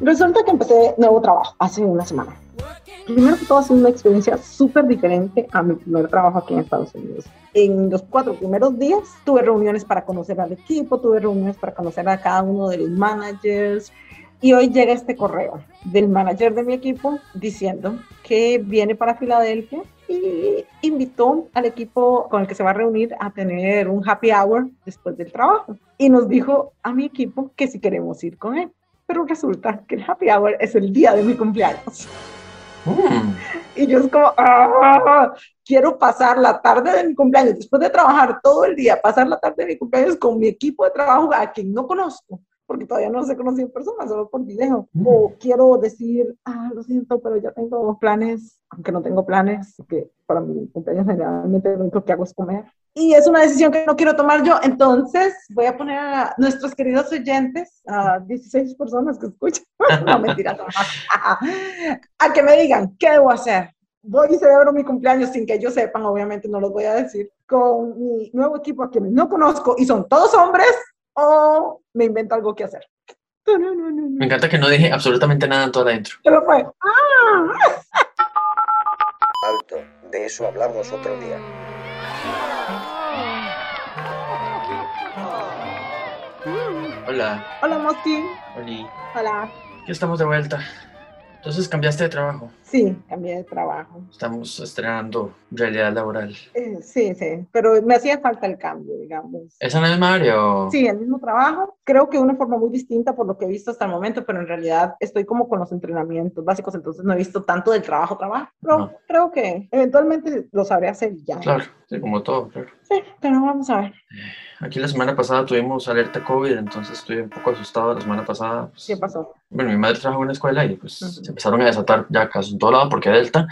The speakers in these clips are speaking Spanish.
Resulta que empecé nuevo trabajo hace una semana. Primero que todo ha sido una experiencia súper diferente a mi primer trabajo aquí en Estados Unidos. En los cuatro primeros días tuve reuniones para conocer al equipo, tuve reuniones para conocer a cada uno de los managers, y hoy llega este correo del manager de mi equipo diciendo que viene para Filadelfia y invitó al equipo con el que se va a reunir a tener un happy hour después del trabajo. Y nos dijo a mi equipo que si queremos ir con él. Pero resulta que el happy hour es el día de mi cumpleaños. Mm. Y yo es como, ah, quiero pasar la tarde de mi cumpleaños, después de trabajar todo el día, pasar la tarde de mi cumpleaños con mi equipo de trabajo a quien no conozco porque todavía no se conocen en persona, solo por video. Mm. O quiero decir, ah, lo siento, pero ya tengo planes, aunque no tengo planes, que para mi cumpleaños generalmente lo único que hago es comer. Y es una decisión que no quiero tomar yo, entonces voy a poner a nuestros queridos oyentes, a 16 personas que escuchan, no mentira, no, a que me digan, ¿qué debo hacer? voy y celebro mi cumpleaños sin que ellos sepan, obviamente no los voy a decir, con mi nuevo equipo a quienes no conozco y son todos hombres, o me invento algo que hacer. Me encanta que no dije absolutamente nada en todo adentro. Pero fue. ¡Ah! Alto, de eso hablamos otro día. Hola. Hola, Mosky. Hola. Hola. Aquí estamos de vuelta. Entonces cambiaste de trabajo. Sí, cambié de trabajo. Estamos estrenando realidad laboral. Eh, sí, sí, pero me hacía falta el cambio, digamos. ¿Es en el misma área o...? Sí, el mismo trabajo. Creo que de una forma muy distinta por lo que he visto hasta el momento, pero en realidad estoy como con los entrenamientos básicos, entonces no he visto tanto del trabajo, trabajo. Pero creo que eventualmente lo sabré hacer ya. Claro, sí, como todo, claro. Sí, pero vamos a ver. Aquí la semana pasada tuvimos alerta COVID, entonces estuve un poco asustado la semana pasada. ¿Qué pasó? Bueno, mi madre trabajó en una escuela y pues se empezaron a desatar ya casos en todo lado porque Delta.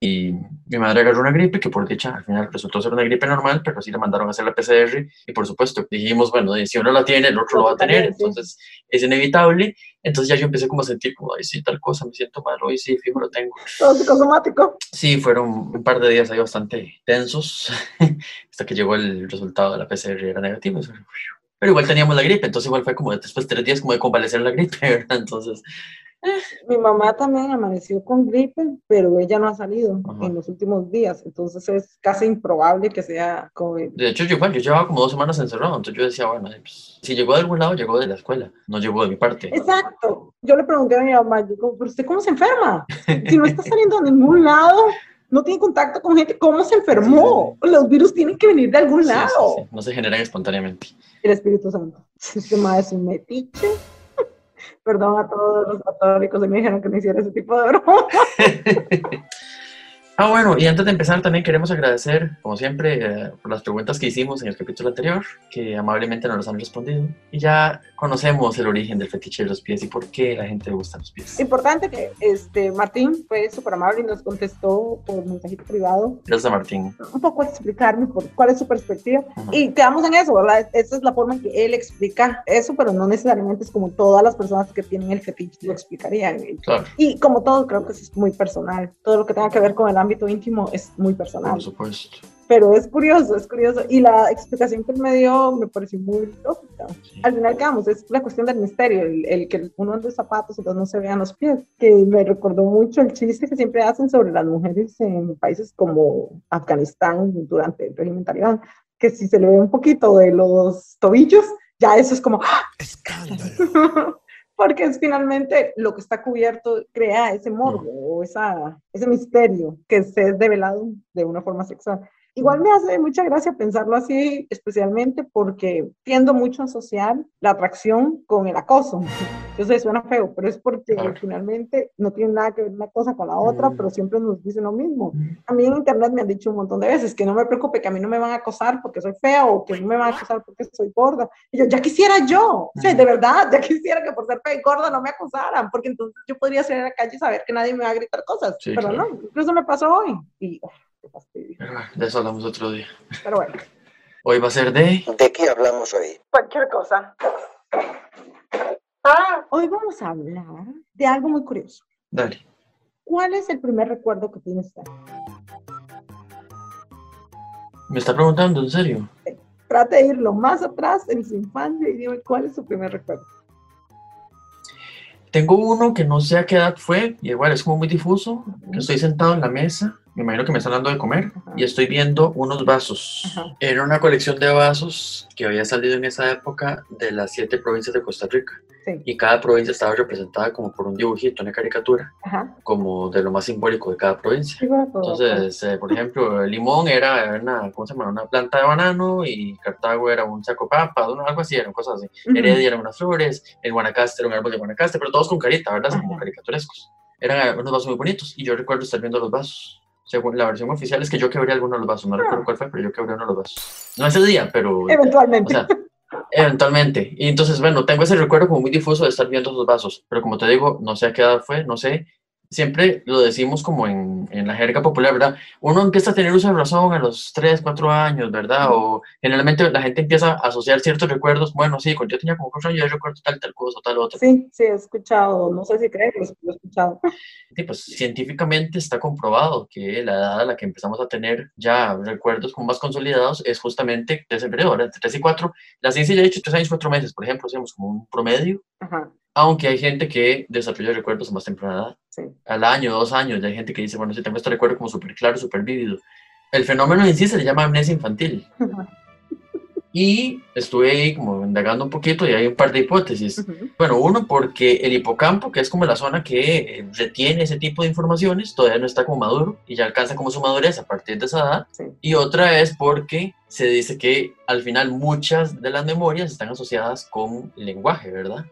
Y mi madre agarró una gripe que por dicha al final resultó ser una gripe normal, pero sí le mandaron a hacer la PCR y por supuesto dijimos, bueno, si uno la tiene, el otro lo va a tener, entonces es inevitable. Entonces ya yo empecé como a sentir como, ay, sí, tal cosa, me siento mal, hoy sí, fijo, lo tengo. ¿Todo psicosomático? Sí, fueron un par de días ahí bastante tensos hasta que llegó el resultado de la PCR era negativo. Pero igual teníamos la gripe, entonces igual fue como después de tres días como de convalecer la gripe, ¿verdad? Entonces mi mamá también amaneció con gripe, pero ella no ha salido en los últimos días, entonces es casi improbable que sea COVID. De hecho, yo, bueno, yo llevaba como dos semanas encerrado, entonces yo decía, bueno, pues, si llegó de algún lado, llegó de la escuela, no llegó de mi parte. Exacto. Yo le pregunté a mi mamá, digo, ¿pero usted cómo se enferma? Si no está saliendo a ningún lado, no tiene contacto con gente, ¿cómo se enfermó? Los virus tienen que venir de algún lado. No se generan espontáneamente. El Espíritu Santo. Sistema es un metiche Perdón a todos los católicos que me dijeron que no hiciera ese tipo de broma. Ah, bueno, y antes de empezar también queremos agradecer, como siempre, eh, por las preguntas que hicimos en el capítulo anterior, que amablemente nos las han respondido. Y ya conocemos el origen del fetiche de los pies y por qué la gente le gusta los pies. Importante que este, Martín fue súper amable y nos contestó por mensajito privado. Gracias, Martín. Un poco explicarme por cuál es su perspectiva. Y quedamos en eso, ¿verdad? Esa es la forma en que él explica eso, pero no necesariamente es como todas las personas que tienen el fetiche lo explicarían. Claro. Y como todo, creo que es muy personal. Todo lo que tenga que ver con el ámbito íntimo es muy personal. Por supuesto. Pero es curioso, es curioso. Y la explicación que él me dio me pareció muy lógica. Al final, digamos, es la cuestión del misterio, el, que uno ande zapatos entonces no se vean los pies, que me recordó mucho el chiste que siempre hacen sobre las mujeres en países como Afganistán durante el régimen talibán, que si se le ve un poquito de los tobillos, ya eso es como... ¡ah! ¡Escándalo! porque es finalmente lo que está cubierto, crea ese morbo o esa, ese misterio que se es develado de una forma sexual. Igual me hace mucha gracia pensarlo así, especialmente porque tiendo mucho a asociar la atracción con el acoso. Yo sé, suena feo, pero es porque finalmente no tiene nada que ver una cosa con la otra, mm. pero siempre nos dicen lo mismo. A mí en internet me han dicho un montón de veces que no me preocupe, que a mí no me van a acosar porque soy fea o que no me van a acosar porque soy gorda. Y yo, ya quisiera yo, o sea, de verdad, ya quisiera que por ser fea y gorda no me acosaran, porque entonces yo podría salir a la calle y saber que nadie me va a gritar cosas. pero no, incluso me pasó hoy. Y, de eso hablamos otro día. Pero bueno. Hoy va a ser de... ¿De qué hablamos hoy? Cualquier cosa. Ah, hoy vamos a hablar de algo muy curioso. Dale. ¿Cuál es el primer recuerdo que tienes? ¿Me está preguntando en serio? Trate de ir lo más atrás en su infancia y dime cuál es su primer recuerdo. Tengo uno que no sé a qué edad fue, y igual es como muy difuso, que estoy sentado en la mesa me imagino que me están dando de comer y estoy viendo unos vasos. Era una colección de vasos que había salido en esa época de las siete provincias de Costa Rica. Y cada provincia estaba representada como por un dibujito, una caricatura, como de lo más simbólico de cada provincia. Entonces, eh, por ejemplo, Limón era una, ¿cómo se llama? una planta de banano y Cartago era un saco papa, algo así, eran cosas así. Heredia eran unas flores, el Guanacaste era un árbol de Guanacaste, pero todos con carita, ¿verdad? Como caricaturescos. Eran unos vasos muy bonitos y yo recuerdo estar viendo los vasos según la versión oficial, es que yo quebré alguno de los vasos. No ah. recuerdo cuál fue, pero yo quebré uno de los vasos. No ese día, pero. Eventualmente. O sea, eventualmente. Y entonces, bueno, tengo ese recuerdo como muy difuso de estar viendo esos vasos. Pero como te digo, no sé a qué edad fue, no sé siempre lo decimos como en, en, la jerga popular, ¿verdad? Uno empieza a tener uso de razón a los 3, 4 años, ¿verdad? O generalmente la gente empieza a asociar ciertos recuerdos, bueno, sí, cuando yo tenía como 4 años yo recuerdo tal, tal cosa, tal otra. Sí, sí, he escuchado, no sé si crees, pero lo he escuchado. Sí, pues científicamente está comprobado que la edad a la que empezamos a tener ya recuerdos como más consolidados es justamente de ese periodo, Entre 3 y 4. La ciencia ya ha dicho 3 años, 4 meses, por ejemplo, hacemos como un promedio. Ajá aunque hay gente que desarrolla recuerdos a más temprana edad. Sí. Al año, dos años, ya hay gente que dice, bueno, si tengo este recuerdo como súper claro, súper vívido. El fenómeno en sí se le llama amnesia infantil. Y estuve ahí como indagando un poquito y hay un par de hipótesis. Bueno, uno porque el hipocampo, que es como la zona que eh, retiene ese tipo de informaciones, todavía no está como maduro y ya alcanza como su madurez a partir de esa edad. Y otra es porque se dice que al final muchas de las memorias están asociadas con lenguaje, ¿verdad?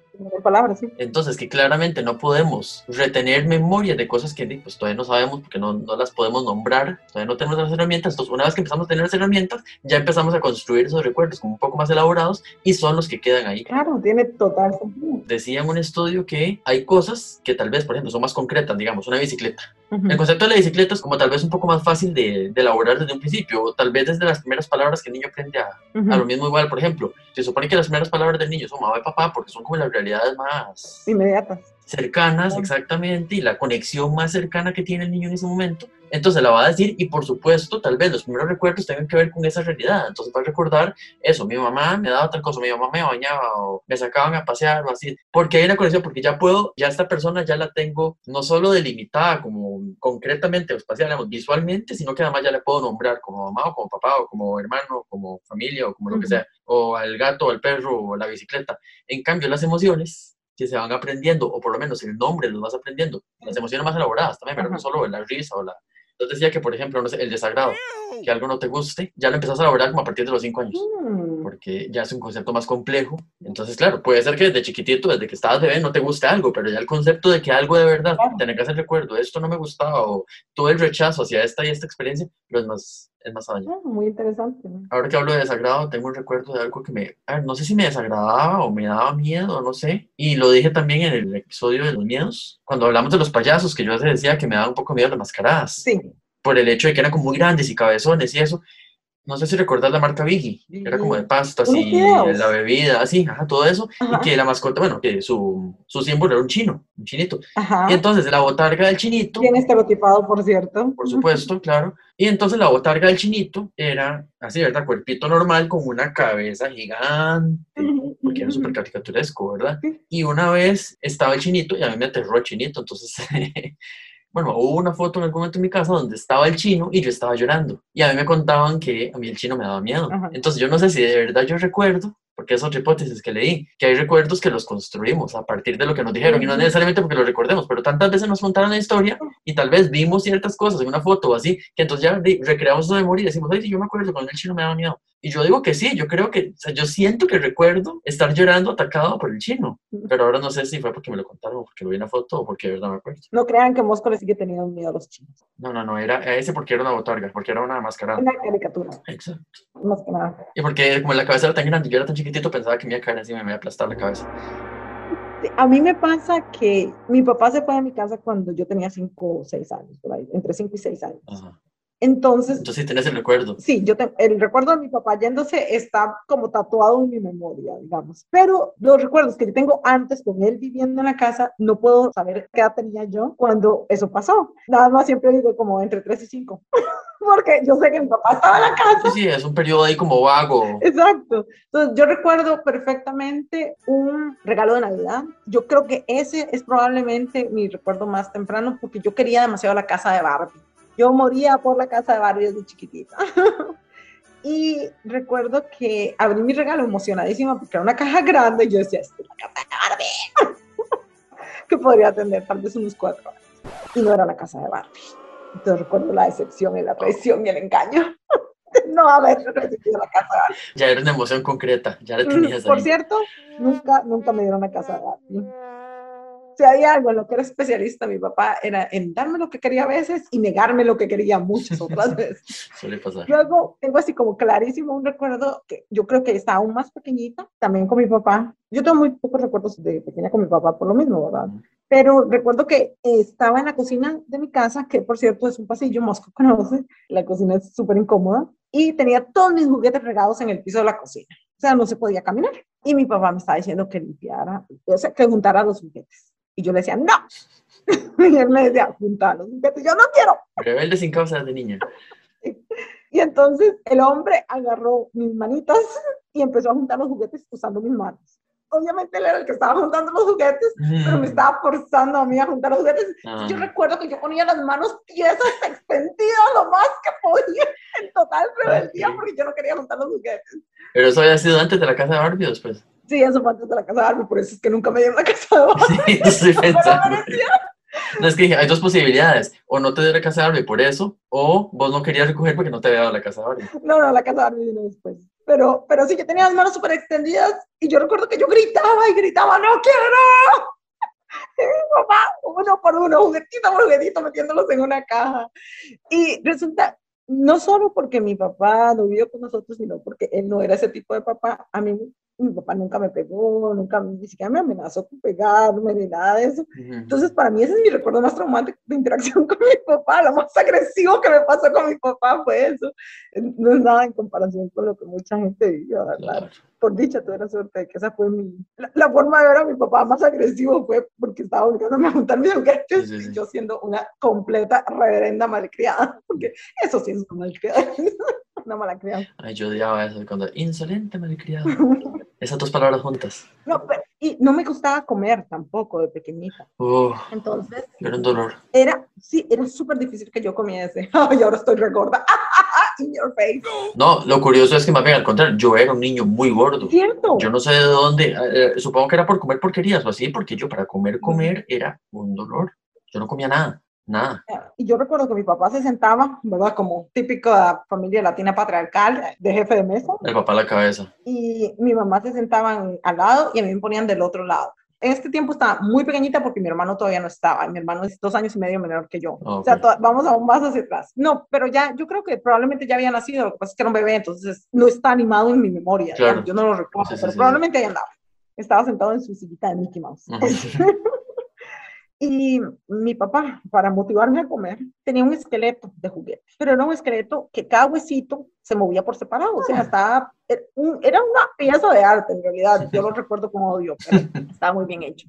Palabras, sí. Entonces, que claramente no podemos retener memoria de cosas que pues, todavía no sabemos porque no, no, las podemos nombrar, todavía no tenemos las herramientas. Entonces, una vez que empezamos a tener las herramientas, ya empezamos a construir esos recuerdos como un poco más elaborados y son los que quedan ahí. Claro, tiene total sentido. Decía en un estudio que hay cosas que tal vez, por ejemplo, son más concretas, digamos, una bicicleta. El concepto de la bicicleta es como tal vez un poco más fácil de, de, elaborar desde un principio, o tal vez desde las primeras palabras que el niño aprende a, a lo mismo igual. Por ejemplo, se supone que las primeras palabras del niño son mamá y papá porque son como las realidades más inmediatas. Cercanas, exactamente, y la conexión más cercana que tiene el niño en ese momento. Entonces la va a decir y por supuesto tal vez los primeros recuerdos tengan que ver con esa realidad. Entonces va a recordar eso, mi mamá me daba tal cosa, mi mamá me bañaba o me sacaban a pasear o así. Porque hay una conexión, porque ya puedo, ya esta persona ya la tengo no solo delimitada como concretamente o espacial, visualmente, sino que además ya le puedo nombrar como mamá o como papá o como hermano, como familia o como lo que sea, o al gato o al perro o la bicicleta. En cambio las emociones que se van aprendiendo, o por lo menos el nombre los vas aprendiendo, las emociones más elaboradas también, pero no solo la risa o la, entonces decía que, por ejemplo, no sé, el desagrado, que algo no te guste, ya lo empezás a elaborar como a partir de los cinco años, mm. porque ya es un concepto más complejo. Entonces, claro, puede ser que desde chiquitito, desde que estabas bebé, no te guste algo, pero ya el concepto de que algo de verdad, tener que hacer recuerdo, esto no me gustaba, o todo el rechazo hacia esta y esta experiencia, pero es más, es más allá. Ah, muy interesante. Ahora que hablo de desagrado, tengo un recuerdo de algo que me, a ver, no sé si me desagradaba o me daba miedo, no sé. Y lo dije también en el episodio de los miedos, cuando hablamos de los payasos, que yo decía que me daba un poco miedo las mascaradas. Sí. Por el hecho de que eran como muy grandes y cabezones y eso. No sé si recordás la marca Biggie, era como de pastas y la bebida, así, ajá, todo eso. Y que la mascota, bueno, que su, su símbolo era un chino, un chinito. Ajá. Y entonces la botarga del chinito. Bien estereotipado, por cierto. Por supuesto, claro. Y entonces la botarga del chinito era así, ¿verdad? Cuerpito normal con una cabeza gigante, porque era súper caricaturesco, ¿verdad? Y una vez estaba el chinito y a mí me aterró el chinito, entonces bueno, hubo una foto en algún momento en mi casa donde estaba el chino y yo estaba llorando. Y a mí me contaban que a mí el chino me daba miedo. Entonces yo no sé si de verdad yo recuerdo porque es otra hipótesis que leí, que hay recuerdos que los construimos a partir de lo que nos dijeron, y no necesariamente porque lo recordemos, pero tantas veces nos contaron la historia y tal vez vimos ciertas cosas en una foto o así, que entonces ya recreamos esa memoria y decimos, ay, yo me acuerdo cuando el chino me daba miedo. Y yo digo que sí, yo creo que, o sea, yo siento que recuerdo estar llorando atacado por el chino, pero ahora no sé si fue porque me lo contaron o porque lo vi en la foto o porque de verdad me acuerdo. No crean que Mosco le sigue teniendo miedo a los chinos. No, no, no, era ese porque era una botarga, porque era una máscara. Una caricatura. Exacto. Más que nada. Y porque como la cabeza era tan grande y yo era tan chiquitito, pensaba que me iba a caer encima y me iba a aplastar la cabeza. A mí me pasa que mi papá se fue de mi casa cuando yo tenía 5 o 6 años, por ahí, entre 5 y 6 años. Ajá. Entonces, Entonces sí tenés el recuerdo. Sí, yo el recuerdo de mi papá yéndose está como tatuado en mi memoria, digamos. Pero los recuerdos que yo tengo antes con él viviendo en la casa, no puedo saber qué edad tenía yo cuando eso pasó. Nada más siempre digo como entre 3 y 5. porque yo sé que mi papá estaba en la casa. Sí, sí, es un periodo ahí como vago. Exacto. Entonces, yo recuerdo perfectamente un regalo de Navidad. Yo creo que ese es probablemente mi recuerdo más temprano porque yo quería demasiado la casa de Barbie. Yo moría por la casa de Barbie desde chiquitita. y recuerdo que abrí mi regalo emocionadísima porque era una caja grande y yo decía, es la casa de Barbie. que podría tener tal vez unos cuatro años. Y no era la casa de Barbie. Entonces recuerdo la decepción y la traición y el engaño. no haber recibido la casa. Ya era una emoción concreta, ya la tenías Por ahí. cierto, nunca, nunca me dieron la casa. Si hay algo en lo que era especialista, mi papá era en darme lo que quería a veces y negarme lo que quería muchas otras veces. Suele pasar. Luego tengo así como clarísimo un recuerdo que yo creo que estaba aún más pequeñita, también con mi papá. Yo tengo muy pocos recuerdos de pequeña con mi papá por lo mismo, ¿verdad? Pero recuerdo que estaba en la cocina de mi casa, que por cierto es un pasillo, Mosco conoce, la cocina es súper incómoda, y tenía todos mis juguetes regados en el piso de la cocina. O sea, no se podía caminar. Y mi papá me estaba diciendo que limpiara, o sea, que juntara los juguetes. Y yo le decía, no. Y él me decía, junta los juguetes. Yo no quiero. Rebelde sin causa de niña. Y entonces el hombre agarró mis manitas y empezó a juntar los juguetes usando mis manos. Obviamente él era el que estaba juntando los juguetes, pero me estaba forzando a mí a juntar los juguetes. Ah. Yo recuerdo que yo ponía las manos piezas extendidas lo más que podía, en total rebeldía, porque yo no quería juntar los juguetes. Pero eso había sido antes de la casa de Barbie después. Sí, eso fue antes de la casa de Barbie, por eso es que nunca me dieron la casa de Barbie. Sí, estoy pensando. No, es que dije, hay dos posibilidades. O no te dio la casa de Barbie por eso, o vos no querías recoger porque no te había dado la casa de Barbie. No, no, la casa de Barbie vino después. Pero, pero sí, yo tenía las manos súper extendidas y yo recuerdo que yo gritaba y gritaba, ¡no quiero! Y mi papá, uno por uno, juguetito por juguetito, metiéndolos en una caja. Y resulta, no solo porque mi papá no vivió con nosotros, sino porque él no era ese tipo de papá. A mí, mi papá nunca me pegó, nunca, ni siquiera me amenazó con pegarme, ni nada de eso. Entonces, para mí ese es mi recuerdo más traumático de interacción con mi papá. Lo más agresivo que me pasó con mi papá fue eso. No es nada en comparación con lo que mucha gente vivió, ¿verdad? Claro. Por dicha, tuve la suerte de que esa fue mi... La, la forma de ver a mi papá más agresivo fue porque estaba obligándome a juntar mis juguetes Sí, sí, sí. y yo siendo una completa reverenda malcriada. Porque eso sí es una malcriada. una mala crianza. Ay, yo odiaba eso cuando insolente malcriado. Esas dos palabras juntas. No, pero- y no me gustaba comer tampoco de pequeñita. Uh, Entonces, era un dolor. era, sí, era súper difícil que yo comiese. Ay, ahora estoy regorda. In your face. No, lo curioso es que más bien al contrario, yo era un niño muy gordo. ¿Cierto? Yo no sé de dónde, eh, eh, supongo que era por comer porquerías o así, porque yo para comer, comer era un dolor. Yo no comía nada, nada. Y yo recuerdo que mi papá se sentaba, ¿verdad? Como típica familia latina patriarcal, de jefe de mesa, El papá a la cabeza. y mi mamá se sentaban al lado y a mí me ponían del otro lado. En este tiempo estaba muy pequeñita porque mi hermano todavía no estaba. Mi hermano es dos años y medio menor que yo. O sea, vamos aún más hacia atrás. No, pero ya, yo creo que probablemente ya había nacido. Lo que pasa es que era un bebé, entonces no está animado en mi memoria. Claro. Yo no lo recuerdo, Sí, sí, pero sí, probablemente ahí andaba. Estaba sentado en su sillita de Mickey Mouse. Y mi papá, para motivarme a comer, tenía un esqueleto de juguete, pero era un esqueleto que cada huesito se movía por separado, o sea, estaba, era un- era una pieza de arte en realidad, yo lo recuerdo como odio, pero estaba muy bien hecho.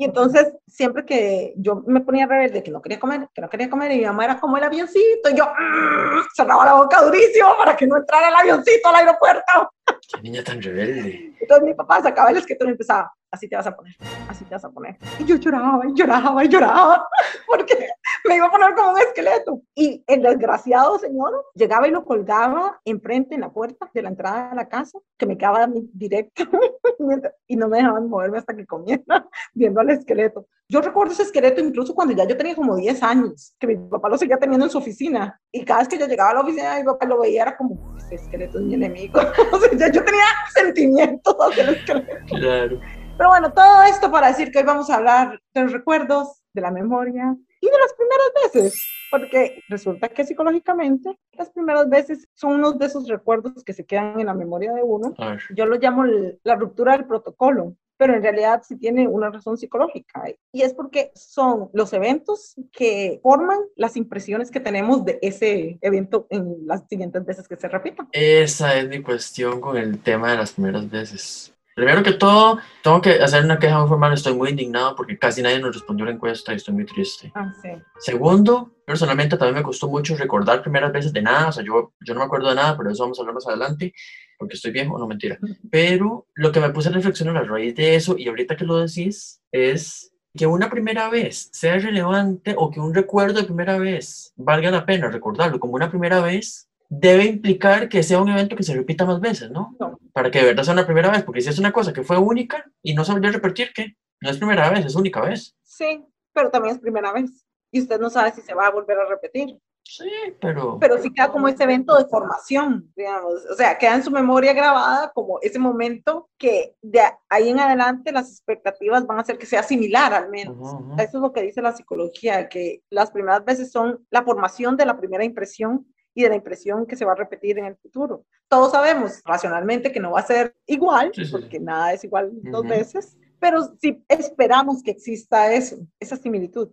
Y entonces, siempre que yo me ponía rebelde, que no quería comer, que no quería comer, y mi mamá era como el avioncito, y yo "Mm", cerraba la boca durísimo para que no entrara el avioncito al aeropuerto. Qué niña tan rebelde. Entonces mi papá sacaba el esqueleto y empezaba, así te vas a poner, así te vas a poner. Y yo lloraba y lloraba y lloraba, porque me iba a poner como un esqueleto. Y el desgraciado señor llegaba y lo colgaba enfrente en la puerta de la entrada de la casa, que me quedaba directo, y no me dejaban moverme hasta que comiera, viendo al esqueleto. Yo recuerdo ese esqueleto incluso cuando ya yo tenía como 10 años, que mi papá lo seguía teniendo en su oficina. Y cada vez que yo llegaba a la oficina, mi papá lo veía, era como, este esqueleto es mi enemigo. o sea, ya yo tenía sentimientos hacia el esqueleto. Claro. Pero bueno, todo esto para decir que hoy vamos a hablar de los recuerdos, de la memoria y de las primeras veces, porque resulta que psicológicamente las primeras veces son unos de esos recuerdos que se quedan en la memoria de uno. Yo lo llamo la ruptura del protocolo, pero en realidad sí tiene una razón psicológica y es porque son los eventos que forman las impresiones que tenemos de ese evento en las siguientes veces que se repitan. Esa es mi cuestión con el tema de las primeras veces. Primero que todo, tengo que hacer una queja muy formal. Estoy muy indignado porque casi nadie nos respondió la encuesta y estoy muy triste. Ah, sí. Segundo, personalmente también me costó mucho recordar primeras veces de nada, o sea, yo, yo no me acuerdo de nada, pero eso vamos a hablar más adelante, porque estoy viejo, no mentira. Pero lo que me puse a reflexionar a raíz de eso, y ahorita que lo decís, es que una primera vez sea relevante o que un recuerdo de primera vez valga la pena recordarlo como una primera vez, debe implicar que sea un evento que se repita más veces, ¿no? Para que de verdad sea una primera vez, porque si es una cosa que fue única y no se volvió a repetir, ¿qué? No es primera vez, es única vez. Sí, pero también es primera vez. Y usted no sabe si se va a volver a repetir. Sí, pero... Pero sí queda como ese evento de formación, digamos. O sea, queda en su memoria grabada como ese momento que de ahí en adelante las expectativas van a hacer que sea similar al menos. Eso es lo que dice la psicología, que las primeras veces son la formación de la primera impresión y de la impresión que se va a repetir en el futuro. Todos sabemos racionalmente que no va a ser igual, porque nada es igual dos veces, pero sí esperamos que exista eso, esa similitud.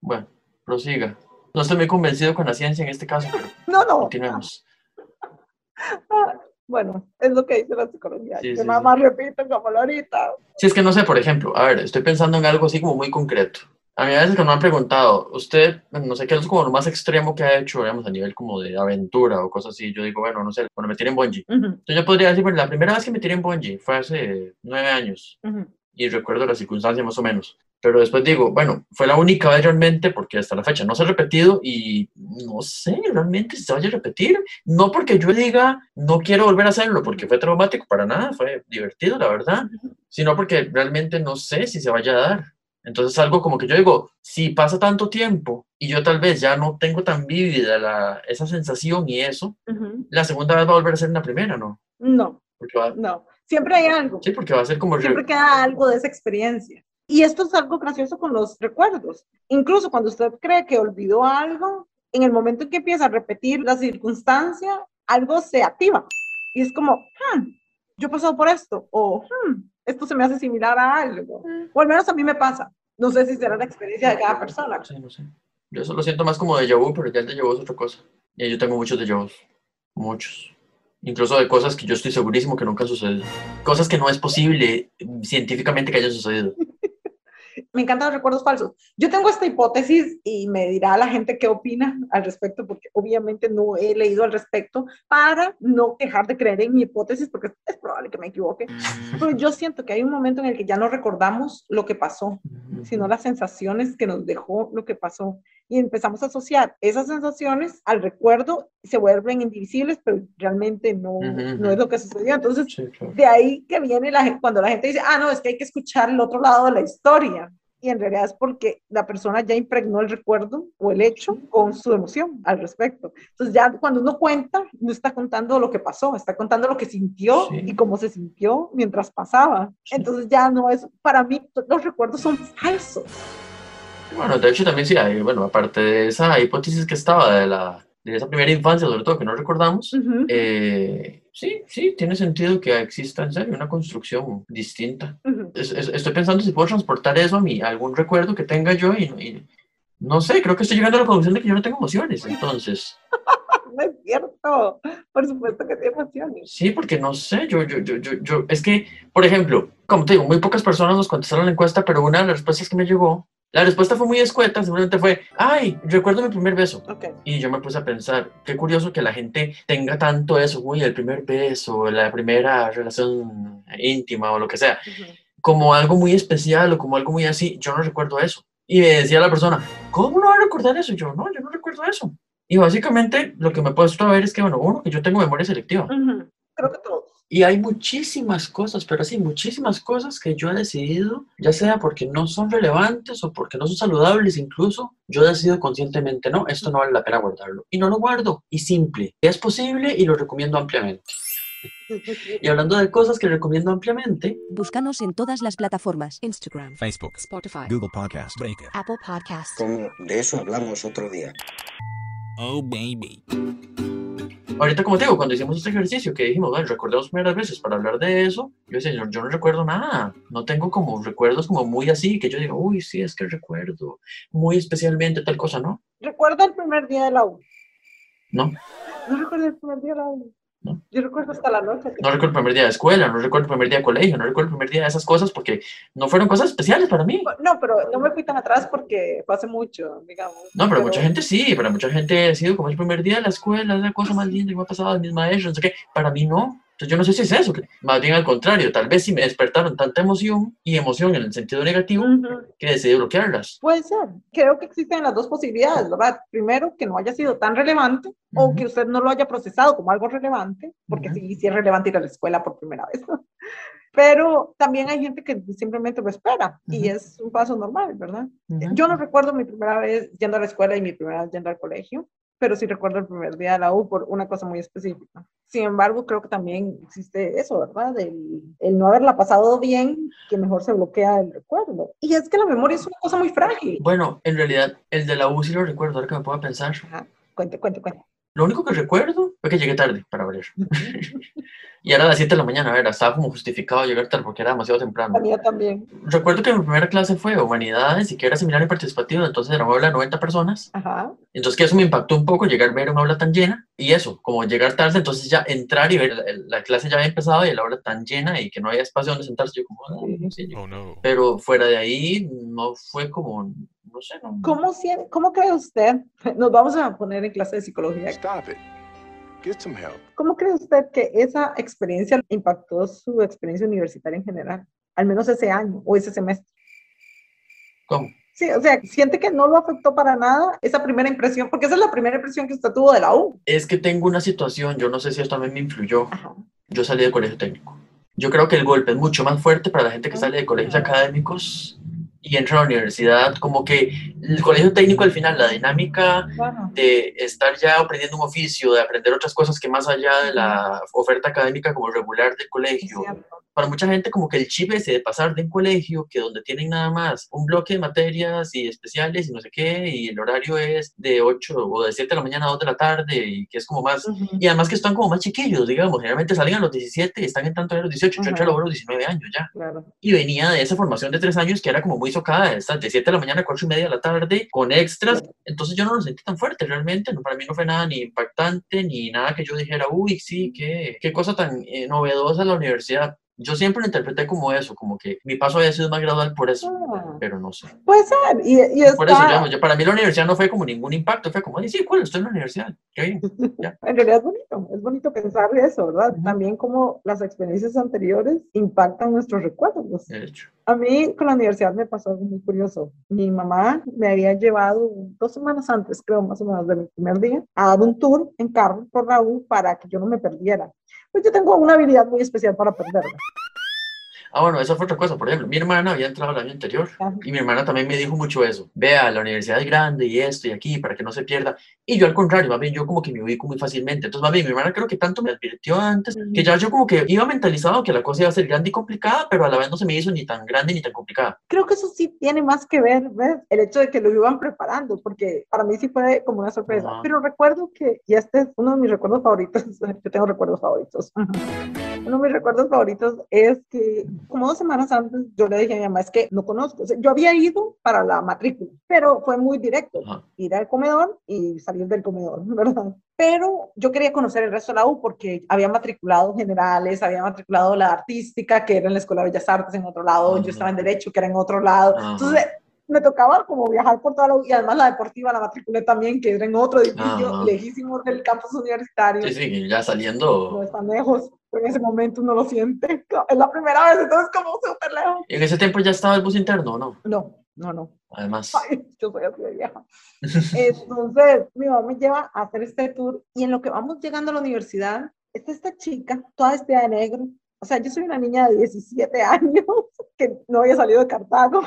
Bueno, prosiga. No estoy muy convencido con la ciencia en este caso, pero no, no. continuemos. Ah, bueno, es lo que dice la psicología. que nada más repito como ahorita. Sí, es que no sé, por ejemplo, a ver, estoy pensando en algo así como muy concreto. A mí a veces que me han preguntado, usted, no sé qué es como lo más extremo que ha hecho, digamos, a nivel como de aventura o cosas así. Yo digo, bueno, no sé, cuando me tiré en bungee. Entonces yo podría decir, bueno, la primera vez que me tiré en bungee fue hace nueve años. Y recuerdo las circunstancias más o menos. Pero después digo, bueno, fue la única vez realmente porque hasta la fecha no se ha repetido y no sé realmente si se vaya a repetir. No porque yo diga, no quiero volver a hacerlo porque fue traumático, para nada, fue divertido, la verdad, sino porque realmente no sé si se vaya a dar. Entonces algo como que yo digo, si pasa tanto tiempo y yo tal vez ya no tengo tan vívida la, esa sensación y eso, la segunda vez va a volver a ser la primera, ¿no? No. No, siempre hay algo. Sí, porque va a ser como... Siempre queda algo de esa experiencia. Y esto es algo gracioso con los recuerdos. Incluso cuando usted cree que olvidó algo, en el momento en que empieza a repetir la circunstancia, algo se activa. Y es como, hmm, yo he pasado por esto, o hmm, esto se me hace similar a algo. O al menos a mí me pasa. No sé si será la experiencia de cada persona. Sí, no sé. Yo solo siento más como de vu, pero ya el de vu es otra cosa. Y yo tengo muchos de vus. Muchos. Incluso de cosas que yo estoy segurísimo que nunca han sucedido. Cosas que no es posible científicamente que hayan sucedido me encantan los recuerdos falsos. Yo tengo esta hipótesis y me dirá la gente qué opina al respecto, porque obviamente no he leído al respecto para no dejar de creer en mi hipótesis, porque es probable que me equivoque. Pero yo siento que hay un momento en el que ya no recordamos lo que pasó, sino las sensaciones que nos dejó lo que pasó. Y empezamos a asociar esas sensaciones al recuerdo, se vuelven indivisibles, pero realmente no, no es lo que sucedió. Entonces, de ahí que viene la, cuando la gente dice, ah, no, es que hay que escuchar el otro lado de la historia y en realidad es porque la persona ya impregnó el recuerdo o el hecho con su emoción al respecto. Entonces ya cuando uno cuenta, no está contando lo que pasó, está contando lo que sintió y cómo se sintió mientras pasaba. Entonces ya no es, para mí los recuerdos son falsos. Bueno, de hecho también sí hay, bueno, aparte de esa hipótesis que estaba de la de esa primera infancia, sobre todo que no recordamos, eh, sí, sí, tiene sentido que exista en serio una construcción distinta. estoy pensando si puedo transportar eso a, mí, a algún recuerdo que tenga yo y, no sé, creo que estoy llegando a la conclusión de que yo no tengo emociones, entonces... no es cierto, por supuesto que tengo emociones. Sí, porque no sé, yo, yo, yo, yo, yo, es que, por ejemplo, como te digo, muy pocas personas nos contestaron la encuesta, pero una de las respuestas que me llegó la respuesta fue muy escueta, simplemente fue, ay, recuerdo mi primer beso. Y yo me puse a pensar, qué curioso que la gente tenga tanto eso, uy, el primer beso, la primera relación íntima o lo que sea, como algo muy especial o como algo muy así. Yo no recuerdo eso. Y me decía la persona, ¿cómo no va a recordar eso? yo, no, yo no recuerdo eso. Y básicamente lo que me he puesto a ver es que, bueno, uno, que yo tengo memoria selectiva. Creo que todos. Y hay muchísimas cosas, pero sí, muchísimas cosas que yo he decidido, ya sea porque no son relevantes o porque no son saludables incluso, yo decido conscientemente, no, esto no vale la pena guardarlo. Y no lo guardo. Y simple. Es posible y lo recomiendo ampliamente. Y hablando de cosas que recomiendo ampliamente, búscanos en todas las plataformas: Instagram, Facebook, Spotify, Google Podcast, Breaker, Apple Podcast. Como de eso hablamos otro día. Oh, baby ahorita como te digo, cuando hicimos este ejercicio que dijimos, bueno, recordemos primeras veces para hablar de eso, yo decía, yo, yo, no recuerdo nada, no tengo como recuerdos como muy así, que yo diga, uy, sí, es que recuerdo muy especialmente tal cosa, ¿no? ¿Recuerdo el primer día de la U? No. No recuerdo el primer día de la U. ¿no? Yo recuerdo hasta la noche. No recuerdo el primer día de escuela, no recuerdo el primer día de colegio, no recuerdo el primer día de esas cosas porque no fueron cosas especiales para mí. No, pero no me fui tan atrás porque fue hace mucho, digamos. No, pero, mucha gente sí, para mucha gente ha sido como el primer día de la escuela, es la cosa más linda que me ha pasado, mis maestros, no sé qué. Para mí no. Entonces yo no sé si es eso, que más bien al contrario, tal vez si me despertaron tanta emoción y emoción en el sentido negativo Ujú. que decidí bloquearlas. Puede ser. Creo que existen las dos posibilidades, ¿verdad? Primero, que no haya sido tan relevante o Ujú. que usted no lo haya procesado como algo relevante, porque Ujú. sí, sí es relevante ir a la escuela por primera vez. Pero también hay gente que simplemente lo espera y es un paso normal, ¿verdad? Yo no recuerdo mi primera vez yendo a la escuela y mi primera vez yendo al colegio, pero sí recuerdo el primer día de la U por una cosa muy específica. Sin embargo, creo que también existe eso, ¿verdad? El, el no haberla pasado bien, que mejor se bloquea el recuerdo. Y es que la memoria es una cosa muy frágil. Bueno, en realidad el de la U sí lo recuerdo, ahora que me puedo pensar. Ajá. Cuente, cuente, cuente. Lo único que recuerdo fue que llegué tarde para variar. y era a las 7 de la mañana, a ver, estaba como justificado llegar tarde porque era demasiado temprano. Mía también. Recuerdo que mi primera clase fue Humanidades y que era seminario participativo, entonces era una aula de 90 personas. Ajá. Entonces que eso me impactó un poco, llegar a ver una aula tan llena y eso, como llegar tarde, entonces ya entrar y ver la, la clase ya había empezado y la aula tan llena y que no había espacio donde sentarse, yo como, ah, Sí. sí, yo- Oh no. Pero fuera de ahí no fue como, no sé, no. ¿Cómo, ¿Cómo cree usted? Nos vamos a poner en clase de psicología. Stop it. Get some help. ¿Cómo cree usted que esa experiencia impactó su experiencia universitaria en general? Al menos ese año o ese semestre. ¿Cómo? Sí, o sea, siente que no lo afectó para nada esa primera impresión, porque esa es la primera impresión que usted tuvo de la U. Es que tengo una situación, yo no sé si esto también me influyó. Ajá. Yo salí de colegio técnico. Yo creo que el golpe es mucho más fuerte para la gente que sale de colegios Ah. académicos y entra a la universidad. Como que el colegio técnico al final, la dinámica Bueno, de estar ya aprendiendo un oficio, de aprender otras cosas que más allá de la oferta académica como regular del colegio. Para mucha gente como que el chip ese de pasar de un colegio que donde tienen nada más un bloque de materias y especiales y no sé qué, y el horario es de 8 o de 7 de la mañana a 2 de la tarde y que es como más y además que están como más chiquillos, digamos, generalmente salen a los 17 y están entrando a los 18, yo entré a Ajá. los 19 años ya. Claro. Y venía de esa formación de tres años que era como muy socada, de 7 de la mañana a 4 y media de la tarde, con extras, entonces yo no lo sentí tan fuerte realmente, no, para mí no fue nada ni impactante, ni nada que yo dijera, uy, sí, qué, qué cosa tan eh, novedosa la universidad. Yo siempre lo interpreté como eso, como que mi paso había sido más gradual por eso, Ah, pero no sé. puede ser. Y, y está, Por eso, digamos, yo, para mí la universidad no fue como ningún impacto, fue como, "Ay, sí, cool, estoy en la universidad, qué bien. en realidad es bonito, es bonito pensar eso, ¿verdad? Ujú. También como las experiencias anteriores impactan nuestros recuerdos. De hecho. A mí con la universidad me pasó algo muy curioso. Mi mamá me había llevado dos semanas antes, creo, más o menos, de mi primer día, a dar un tour en carro por U para que yo no me perdiera. Pues yo tengo una habilidad muy especial para perderme. Ah, bueno, esa fue otra cosa. Por ejemplo, mi hermana había entrado el año anterior Ajá. y mi hermana también me dijo mucho eso. Vea, la universidad es grande y esto y aquí para que no se pierda. Y yo al contrario, más bien yo como que me ubico muy fácilmente. Entonces, más bien mi hermana creo que tanto me advirtió antes que ya yo como que iba mentalizado que la cosa iba a ser grande y complicada, pero a la vez no se me hizo ni tan grande ni tan complicada. Creo que eso sí tiene más que ver, ¿ves? El hecho de que lo iban preparando, porque para mí sí fue como una sorpresa. Ajá. Pero recuerdo que, y este es uno de mis recuerdos favoritos, yo tengo recuerdos favoritos. Uno de mis recuerdos favoritos es que como dos semanas antes yo le dije a mi mamá, es que no conozco, O sea, yo había ido para la matrícula, pero fue muy directo, Ajá. ir al comedor y salir del comedor, ¿verdad? Pero yo quería conocer el resto de la U porque había matriculado generales, había matriculado la artística, que era en la Escuela de Bellas Artes en otro lado, Ajá. yo estaba en Derecho, que era en otro lado. Ajá. Entonces, me tocaba como viajar por toda la U y además la deportiva la matriculé también, que era en otro edificio Ajá. lejísimo del campus universitario. Sí, sí, ya No saliendo. es tan lejos, pero en ese momento uno lo siente. Es la primera vez, entonces como súper lejos. En ese tiempo ya estaba el bus interno, ¿o ¿no? No, no, no. Además. Ay, yo soy así de vieja. Entonces, mi mamá me lleva a hacer este tour y en lo que vamos llegando a la universidad, está esta chica, toda vestida de negro. O sea, yo soy una niña de 17 años que no había salido de Cartago.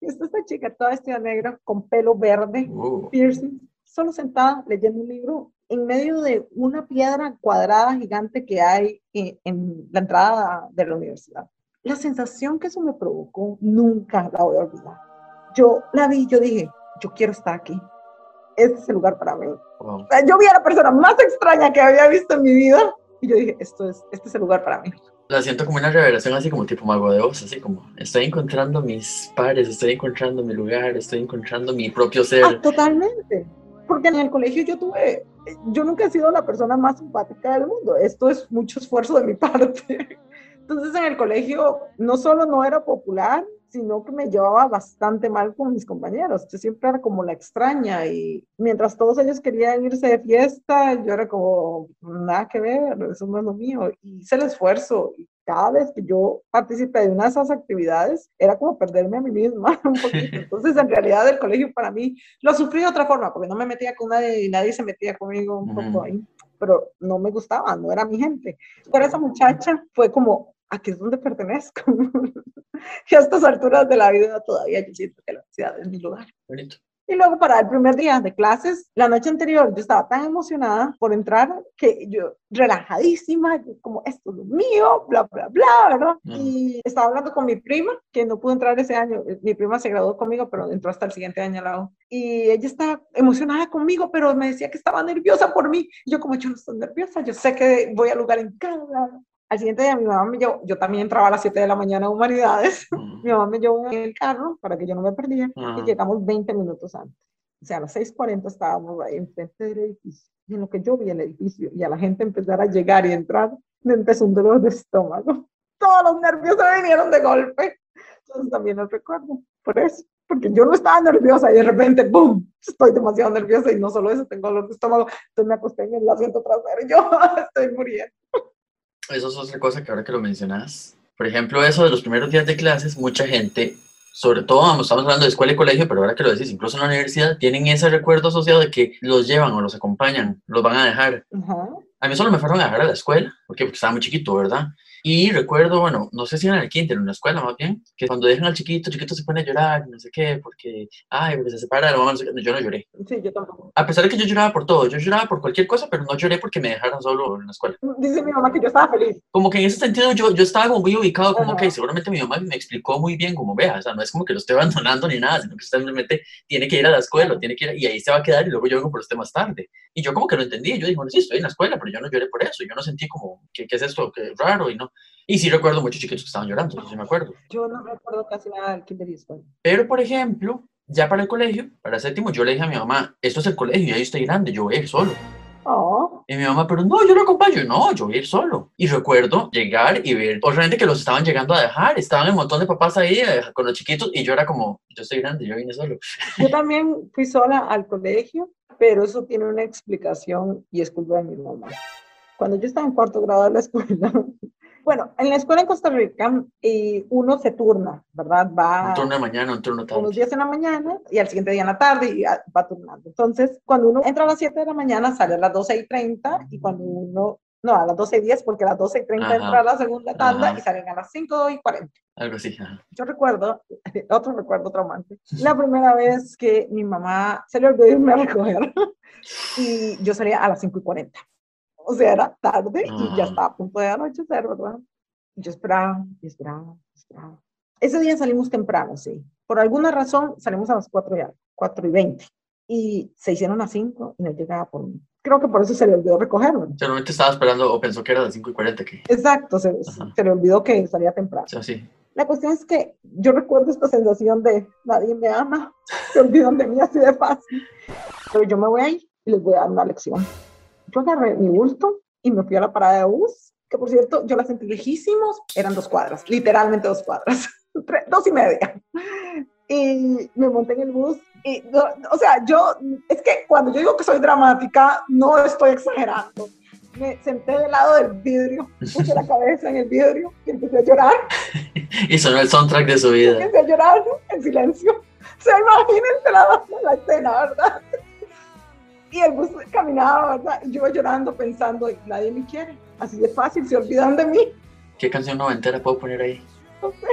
Y está esta chica toda vestida de negro, con pelo verde, Uh, piercing, solo sentada leyendo un libro en medio de una piedra cuadrada gigante que hay en, en la entrada de la universidad. La sensación que eso me provocó nunca la voy a olvidar. Yo la vi, yo dije, yo quiero estar aquí. Este es el lugar para mí. wow. O sea, yo vi a la persona más extraña que había visto en mi vida y yo dije, esto es, este es el lugar para mí. La siento como una revelación así como tipo mago de Oz, así como estoy encontrando mis pares, estoy encontrando mi lugar, estoy encontrando mi propio ser. Ah, totalmente. Porque en el colegio yo tuve yo nunca he sido la persona más simpática del mundo. Esto es mucho esfuerzo de mi parte. Entonces en el colegio no solo no era popular, sino que me llevaba bastante mal con mis compañeros. Yo siempre era como la extraña y mientras todos ellos querían irse de fiesta, yo era como, nada que ver, eso no es lo mío. Y hice el esfuerzo y cada vez que yo participé de una de esas actividades, era como perderme a mí misma un poquito. Entonces, en realidad, el colegio para mí lo sufrí de otra forma, porque no me metía con nadie y nadie se metía conmigo un poco ahí, pero no me gustaba, no era mi gente. Pero esa muchacha fue como, aquí es donde pertenezco. y a estas alturas de la vida todavía yo siento que la ciudad es mi lugar. Bonito. Y luego para el primer día de clases, la noche anterior yo estaba tan emocionada por entrar que yo relajadísima, como esto es lo mío, bla, bla, bla, ¿verdad? Mm. Y estaba hablando con mi prima, que no pudo entrar ese año, mi prima se graduó conmigo, pero entró hasta el siguiente año al lado. Y ella estaba emocionada conmigo, pero me decía que estaba nerviosa por mí. Y yo como yo no estoy nerviosa, yo sé que voy al lugar en cada al siguiente día mi mamá me llevó, yo también entraba a las 7 de la mañana a Humanidades, Mm. mi mamá me llevó en el carro para que yo no me perdiera y llegamos 20 minutos antes. O sea, a las 6.40 estábamos ahí enfrente del edificio. Y en lo que yo vi el edificio y a la gente empezar a llegar y entrar, me empezó un dolor de estómago. Todos los nervios se vinieron de golpe. Entonces también lo recuerdo. Por eso. Porque yo no estaba nerviosa y de repente, ¡boom! Estoy demasiado nerviosa y no solo eso, tengo dolor de estómago. Entonces me acosté en el asiento trasero y yo estoy muriendo. Eso es otra cosa que ahora que lo mencionas. Por ejemplo, eso de los primeros días de clases, mucha gente, sobre todo vamos, estamos hablando de escuela y colegio, pero ahora que lo decís, incluso en la universidad, tienen ese recuerdo asociado de que los llevan o los acompañan, los van a dejar. Ajá. A mí solo me fueron a dejar a la escuela, porque, porque estaba muy chiquito, ¿verdad? Y recuerdo, bueno, no sé si era en el kinder, en la escuela más bien, que cuando dejan al chiquito, el chiquito se pone a llorar, no sé qué, porque, ay, porque se separa de la mamá, no sé qué. yo no lloré. Sí, yo tampoco. A pesar de que yo lloraba por todo, yo lloraba por cualquier cosa, pero no lloré porque me dejaron solo en la escuela. Dice mi mamá que yo estaba feliz. Como que en ese sentido yo, yo estaba como muy ubicado, como Ajá. que seguramente mi mamá me explicó muy bien como vea, o sea, no es como que lo esté abandonando ni nada, sino que simplemente tiene que ir a la escuela, tiene que ir, y ahí se va a quedar y luego yo vengo por usted más tarde. Y yo como que lo entendí, yo dije, bueno, sí, estoy en la escuela, pero yo no lloré por eso, yo no sentí como, ¿qué, qué es esto? Qué raro, y no. Y sí recuerdo muchos chiquitos que estaban llorando, eso sí me acuerdo. Yo no recuerdo casi nada del kinder y escuela. Pero, por ejemplo, ya para el colegio, para séptimo, yo le dije a mi mamá, esto es el colegio, ya yo estoy grande, yo voy a ir solo. Oh, Y mi mamá, pero no, yo lo acompaño. No, yo voy a ir solo. Y recuerdo llegar y ver otra gente que los estaban llegando a dejar. Estaban un montón de papás ahí eh, con los chiquitos y yo era como, yo estoy grande, yo vine solo. yo también fui sola al colegio, pero eso tiene una explicación y es culpa de mi mamá. Cuando yo estaba en cuarto grado de la escuela, bueno, en la escuela en Costa Rica eh, uno se turna, ¿verdad? Va Un turno de mañana, un turno unos tarde. días en la mañana y al siguiente día en la tarde y ah, va turnando. Entonces, cuando uno entra a las 7 de la mañana, sale a las 12 y 30 y cuando uno, no, a las 12 y 10 porque a las 12 y 30 Ajá. entra a la segunda tanda Ajá. y salen a las 5 y 40. Algo así. ajá. Yo recuerdo, otro recuerdo traumante, la primera vez que mi mamá se le olvidó irme a recoger y yo salía a las 5 y 40. O sea, era tarde y ya Ah. estaba a punto de anochecer, ¿verdad? Y yo esperaba, y esperaba, esperaba. Ese día salimos temprano, sí. Por alguna razón salimos a las 4 y, algo, 4 y 20 y se hicieron las 5 y no llegaba por mí. Creo que por eso se le olvidó recogerme. Seguramente estaba esperando o pensó que era las 5 y 40 que. Exacto, se, se le olvidó que salía temprano. Sea, sí. La cuestión es que yo recuerdo esta sensación de nadie me ama, se olvidan de mí así de fácil. Pero yo me voy a ir y les voy a dar una lección. Yo agarré mi bulto y me fui a la parada de bus, que por cierto yo la sentí lejísimos, eran dos cuadras, literalmente dos cuadras, tres- dos y media. Y me monté en el bus y, no, o sea, yo, es que cuando yo digo que soy dramática, no estoy exagerando. Me senté del lado del vidrio, puse la cabeza en el vidrio y empecé a llorar. Y sonó el soundtrack de su vida. Empecé a llorar en silencio. O sea, imagínense la, la escena, ¿verdad? Y el bus caminaba, ¿verdad? Y yo iba llorando pensando, nadie me quiere. Así de fácil, se olvidan de mí. ¿Qué canción noventera puedo poner ahí? No sé.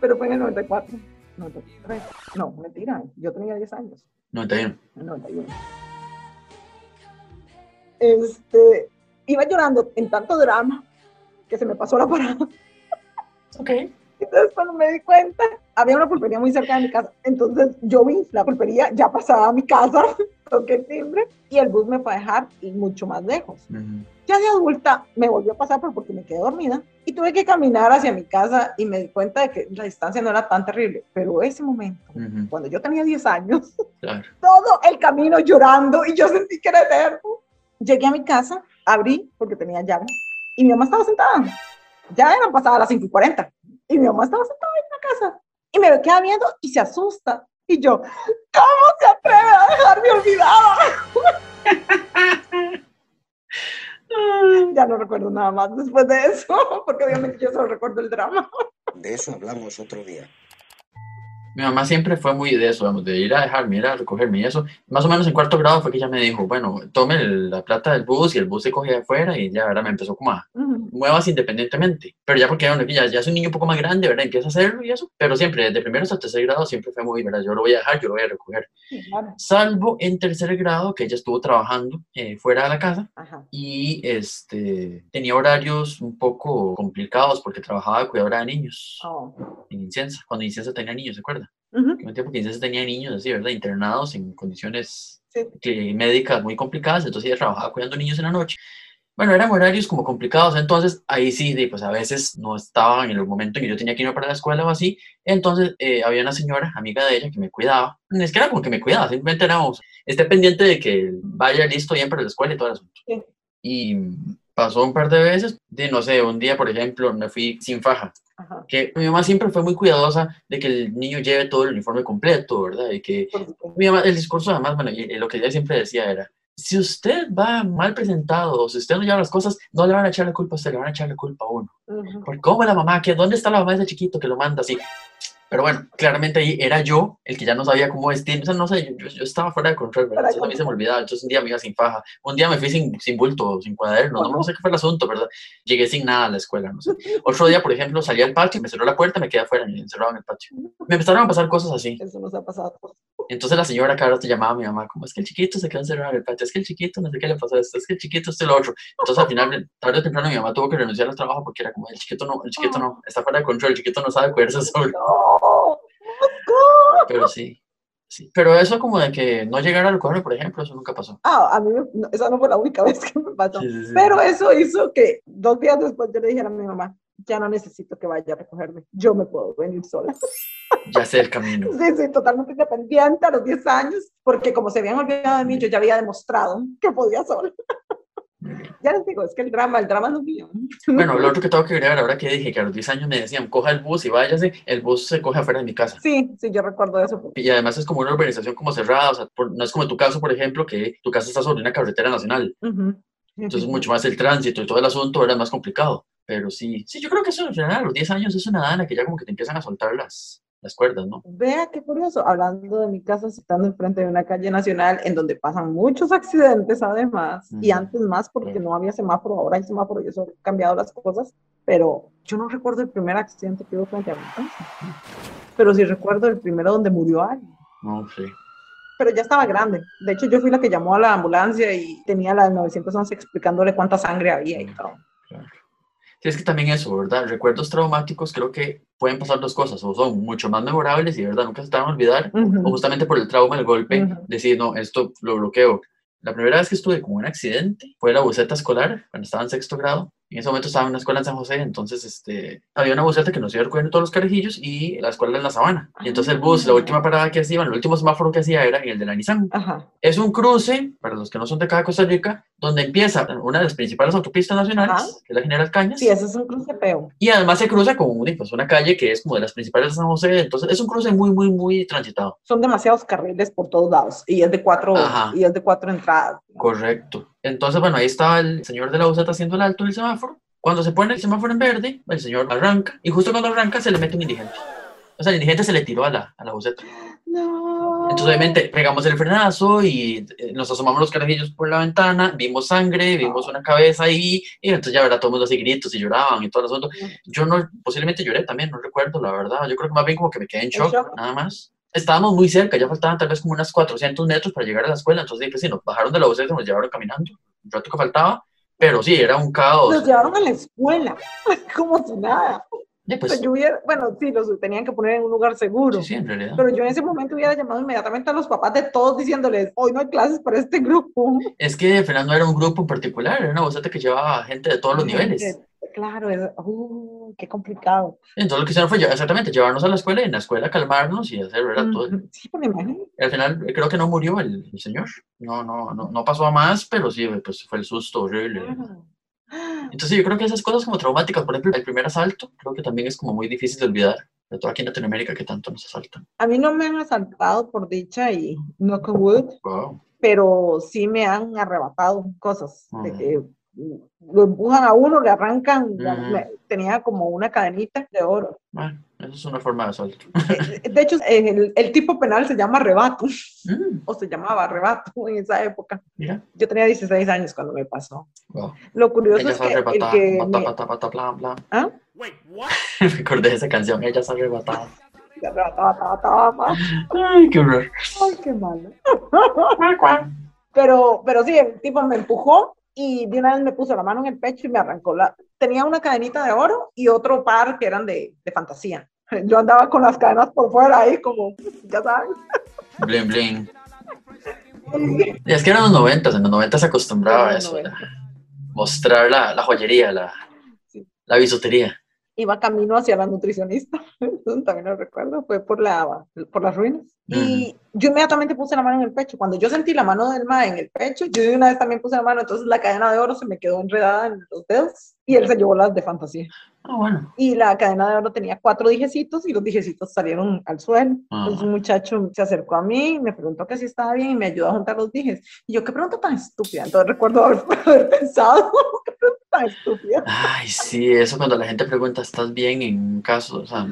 Pero fue en el 94. 93. No, mentira. Yo tenía 10 años. 91. En el 91. Este, iba llorando en tanto drama que se me pasó la parada. Ok. Entonces, cuando me di cuenta, había una pulpería muy cerca de mi casa. Entonces, yo vi la pulpería ya pasaba a mi casa, toqué el timbre y el bus me fue a dejar y mucho más lejos. Ujú. Ya de adulta me volvió a pasar pero porque me quedé dormida y tuve que caminar hacia mi casa y me di cuenta de que la distancia no era tan terrible. Pero ese momento, Ujú. cuando yo tenía 10 años, Claro. todo el camino llorando y yo sentí que era eterno. Llegué a mi casa, abrí porque tenía llave y mi mamá estaba sentada. Ya eran pasadas las 5 y 40 y mi mamá estaba sentada en la casa y me queda viendo y se asusta. Y yo, ¿cómo se atreve a dejarme olvidada? ya no recuerdo nada más después de eso, porque obviamente yo solo recuerdo el drama. De eso hablamos otro día. Mi mamá siempre fue muy de eso, vamos, de ir a dejarme, ir a recogerme y eso. Más o menos en cuarto grado fue que ella me dijo, bueno, tome el- la plata del bus y el bus se cogía de afuera y ya, ¿verdad? Me empezó como a Ujú. muevas independientemente. Pero ya porque bueno, ya, ya es un niño un poco más grande, ¿verdad? Empieza a hacerlo y eso. Pero siempre, desde primero hasta tercer grado, siempre fue muy, ¿verdad? Yo lo voy a dejar, yo lo voy a recoger. Sí, claro. Salvo en tercer grado, que ella estuvo trabajando eh, fuera de la casa Ajá. y este, tenía horarios un poco complicados porque trabajaba de cuidadora de niños Oh. en Incienza, cuando Incienza tenía niños, ¿se acuerda? Ujú. Que un tiempo que tenía niños así, ¿verdad? Internados en condiciones Sí. médicas muy complicadas, entonces ella trabajaba cuidando niños en la noche. Bueno, eran horarios como complicados, entonces ahí sí, pues a veces no estaba en el momento en que yo tenía que irme para la escuela o así, entonces eh, había una señora, amiga de ella, que me cuidaba, es que era como que me cuidaba, simplemente éramos, esté pendiente de que vaya listo bien para la escuela y todo el asunto. Sí. Y pasó un par de veces, de no sé, un día, por ejemplo, me fui sin faja, Ajá. que mi mamá siempre fue muy cuidadosa de que el niño lleve todo el uniforme completo, ¿verdad? Y que mi mamá, el discurso además, bueno, lo que ella siempre decía era, si usted va mal presentado o si usted no lleva las cosas, no le van a echar la culpa a usted, le van a echar la culpa a uno. Ujú. Porque ¿cómo la mamá? ¿Qué, ¿Dónde está la mamá de ese chiquito que lo manda así? Pero bueno, claramente ahí era yo el que ya no sabía cómo vestir. O sea, no sé, yo, yo- estaba fuera de control, ¿verdad? Entonces a mí se me olvidaba. Entonces un día me iba sin faja. Un día me fui sin, sin bulto, sin cuaderno. No, no sé qué fue el asunto, ¿verdad? Llegué sin nada a la escuela, no sé. Otro día, por ejemplo, salí al patio, me cerró la puerta, me quedé afuera, encerrado en el patio. Me empezaron a pasar cosas así. Eso nos ha pasado. Entonces la señora cada rato llamaba a mi mamá, como es que el chiquito se quedó encerrado en el patio, es que el chiquito no sé qué le pasó a esto, es que el chiquito esto y lo otro. Entonces al final, tarde o temprano, mi mamá tuvo que renunciar al trabajo porque era como, el chiquito no, el chiquito no, está fuera de control, el chiquito no sabe cuidarse solo. No. Pero sí, sí. Pero eso como de que no llegara a recogerme, por ejemplo, eso nunca pasó. Ah, a mí no, esa no fue la única vez que me pasó. Sí, sí, sí. Pero eso hizo que dos días después yo le dijera a mi mamá, ya no necesito que vaya a recogerme, yo me puedo venir sola. Ya sé el camino. Sí, sí, totalmente independiente a los 10 años, porque como se habían olvidado de mí, yo ya había demostrado que podía sola. Ya les digo, es que el drama, el drama es lo mío. Bueno, lo otro que tengo que agregar ahora que dije que a los 10 años me decían, coja el bus y váyase, el bus se coge afuera de mi casa. Sí, sí, yo recuerdo eso. Y además es como una urbanización como cerrada, o sea, por- no es como tu caso, por ejemplo, que tu casa está sobre una carretera nacional. Entonces, mucho más el tránsito y todo el asunto era más complicado. Pero sí, sí, yo creo que eso en general, a los 10 años es una dana que ya como que te empiezan a soltar las, las cuerdas, ¿no? Vea qué curioso, hablando de mi casa, estando enfrente de una calle nacional en donde pasan muchos accidentes además, y Ujú. antes más porque Claro. no había semáforo, ahora hay semáforo y eso ha cambiado las cosas, pero yo no recuerdo el primer accidente que hubo frente a mi casa, pero sí recuerdo el primero donde murió alguien. No, sí. Pero ya estaba grande. De hecho, yo fui la que llamó a la ambulancia y tenía la del 911 explicándole cuánta sangre había y todo. Sí, es que también eso, ¿verdad? Recuerdos traumáticos creo que pueden pasar dos cosas, o son mucho más memorables y, ¿verdad? Nunca se te van a olvidar, o justamente por el trauma, el golpe, decir, no, esto lo bloqueo. La primera vez que estuve como un accidente fue la buceta escolar, cuando estaba en sexto grado. En ese momento estaba en una escuela en San José, entonces este, había una buceta que nos iba recogiendo todos los carajillos y la escuela en la sabana. Y entonces el bus, la última parada que hacía, bueno, el último semáforo que hacía era el de la Nissan. Ajá. Es un cruce, para los que no son de acá de Costa Rica, donde empieza una de las principales autopistas nacionales, Ajá. que es la General Cañas. Sí, ese es un cruce feo. Y además se cruza con una, pues, una calle que es como de las principales de San José, entonces es un cruce muy, muy, muy transitado. Son demasiados carriles por todos lados y es de cuatro, Ajá. y es de cuatro entradas. Correcto. Entonces, bueno, ahí estaba el señor de la buseta haciendo el alto del semáforo. Cuando se pone el semáforo en verde, el señor arranca y justo cuando arranca se le mete un indigente. O sea, el indigente se le tiró a la, a la buseta. No. Entonces, obviamente, pegamos el frenazo y eh, nos asomamos los carajillos por la ventana, vimos sangre, vimos una cabeza ahí, y entonces ya verá todo el mundo así gritos y lloraban y todo el asunto. Yo no, posiblemente lloré también, no recuerdo, la verdad. Yo creo que más bien como que me quedé en shock, shock. nada más. Estábamos muy cerca, ya faltaban tal vez como unas 400 metros para llegar a la escuela, entonces pues, sí, nos bajaron de la buseta nos llevaron caminando, un rato que faltaba, pero sí, era un caos. Los llevaron a la escuela, como si nada. Pues, Pues yo hubiera, bueno, sí, los tenían que poner en un lugar seguro. sí, sí, en realidad. Pero yo en ese momento hubiera llamado inmediatamente a los papás de todos diciéndoles, hoy no hay clases para este grupo. Es que Fernando era un grupo en particular, era una buseta que llevaba gente de todos los niveles. Que, Claro, es, uh, qué complicado. Entonces lo que hicieron fue exactamente llevarnos a la escuela y en la escuela calmarnos y hacer, ¿verdad? Todo. Sí, por imagen. Al final eh, creo que no murió el, el señor. No, no, no, no pasó a más, pero sí, pues fue el susto horrible. Entonces yo creo que esas cosas como traumáticas, por ejemplo, el primer asalto, creo que también es como muy difícil de olvidar. Sobre todo aquí en Latinoamérica que tanto nos asaltan. A mí no me han asaltado por dicha y no con wood, Wow. pero sí me han arrebatado cosas. De Ujú. que mm, lo empujan a uno, le arrancan. Ujú. me- tenía como una cadenita de oro. Bueno, eso es una forma de asalto. Eh, De hecho, el, el tipo penal se llama arrebato, Mm, o se llamaba arrebato en esa época. mira, Yo tenía 16 años cuando me pasó. wow. Lo curioso Ella es que el arrebata, que bata, me- bata, bata, bla, bla. ¿Ah? Me acordé de esa canción, ella se arrebatada. Se arrebataba, ta, ta, ta. Ay, qué horror. Ay, qué malo. Pero, pero sí, el tipo me empujó y de una vez me puso la mano en el pecho y me arrancó la... Tenía una cadenita de oro y otro par que eran de, de fantasía. Yo andaba con las cadenas por fuera ahí como, ya sabes. Bling, bling. Y es que eran los noventas, en los noventas se acostumbraba a eso, 90. a mostrar la, la joyería, la, Sí. la bisutería. Iba camino hacia la nutricionista, también lo recuerdo, fue por, la, por las ruinas. Y yo inmediatamente puse la mano en el pecho. Cuando yo sentí la mano del ma en el pecho, yo de una vez también puse la mano, entonces la cadena de oro se me quedó enredada en los dedos y él se llevó las de fantasía. Ah, bueno. y la cadena de oro tenía cuatro dijecitos y los dijecitos salieron al suelo. Ah. Entonces un muchacho se acercó a mí, me preguntó que si estaba bien y me ayudó a juntar los dijes. Y yo, qué pregunta tan estúpida. Entonces recuerdo haber, haber pensado, qué pregunta tan estúpida. Ay, sí, eso cuando la gente pregunta, ¿estás bien en un caso? O sea,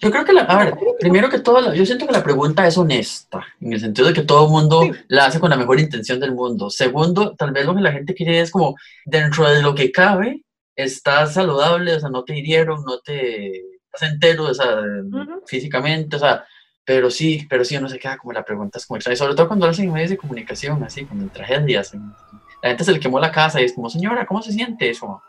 yo creo que, la, a ver, primero que todo, yo siento que la pregunta es honesta, en el sentido de que todo el mundo Sí. la hace con la mejor intención del mundo. Segundo, tal vez lo que la gente quiere es como, dentro de lo que cabe, estás saludable, o sea, no te hirieron, no te estás entero, o sea, Ujú. físicamente, o sea, pero sí, pero sí uno se queda como la pregunta es como extraña, y sobre todo cuando lo hacen en medios de comunicación, así, como en tragedias. en- la gente se le quemó la casa y es como, señora, ¿cómo se siente eso?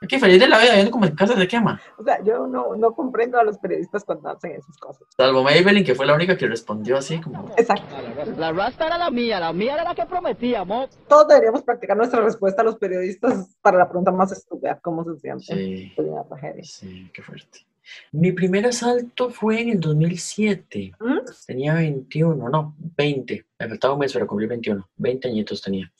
Aquí feliz de la vida, viendo como en casa se quema. O sea, yo no, no comprendo a los periodistas cuando hacen esas cosas. Salvo Maybelline, que fue la única que respondió así, como, Exacto. La rasta era la mía, la mía era la que prometíamos. Todos deberíamos practicar nuestra respuesta a los periodistas para la pregunta más estúpida, ¿cómo se siente? sí, Fue una tragedia. sí, qué fuerte. Mi primer asalto fue en el 2007. ¿Mm? Tenía 21, no, 20. Me faltaba un mes para cumplir 21. 20 añitos tenía.